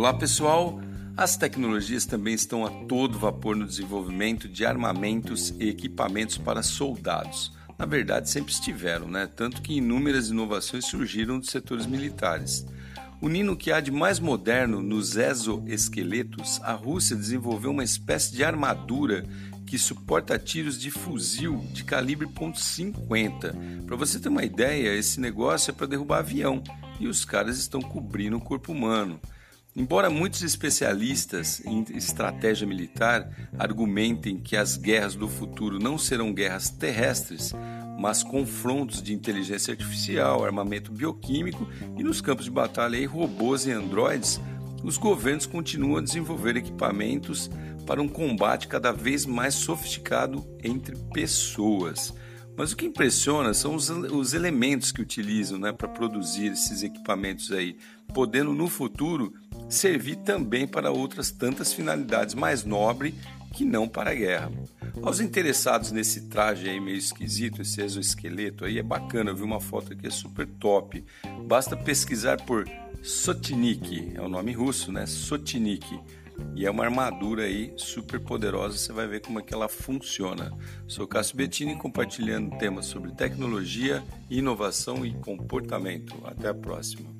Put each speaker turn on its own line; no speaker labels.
Olá pessoal! As tecnologias também estão a todo vapor no desenvolvimento de armamentos e equipamentos para soldados. Na verdade, sempre estiveram, né? Tanto que inúmeras inovações surgiram dos setores militares. Unindo o que há de mais moderno nos exoesqueletos, a Rússia desenvolveu uma espécie de armadura que suporta tiros de fuzil de calibre .50. Para você ter uma ideia, esse negócio é para derrubar avião e os caras estão cobrindo o corpo humano. Embora muitos especialistas em estratégia militar argumentem que as guerras do futuro não serão guerras terrestres, mas confrontos de inteligência artificial, armamento bioquímico e nos campos de batalha robôs e androides, os governos continuam a desenvolver equipamentos para um combate cada vez mais sofisticado entre pessoas. Mas o que impressiona são os, os elementos que utilizam né, para produzir esses equipamentos aí, podendo no futuro servir também para outras tantas finalidades mais nobres que não para a guerra. Aos interessados nesse traje aí meio esquisito, esse exoesqueleto aí, é bacana, eu vi uma foto aqui, é super top. Basta pesquisar por Sotnik, é o nome russo, né? Sotnik. E é uma armadura aí super poderosa, você vai ver como é que ela funciona. Sou Cássio Bettini compartilhando temas sobre tecnologia, inovação e comportamento. Até a próxima.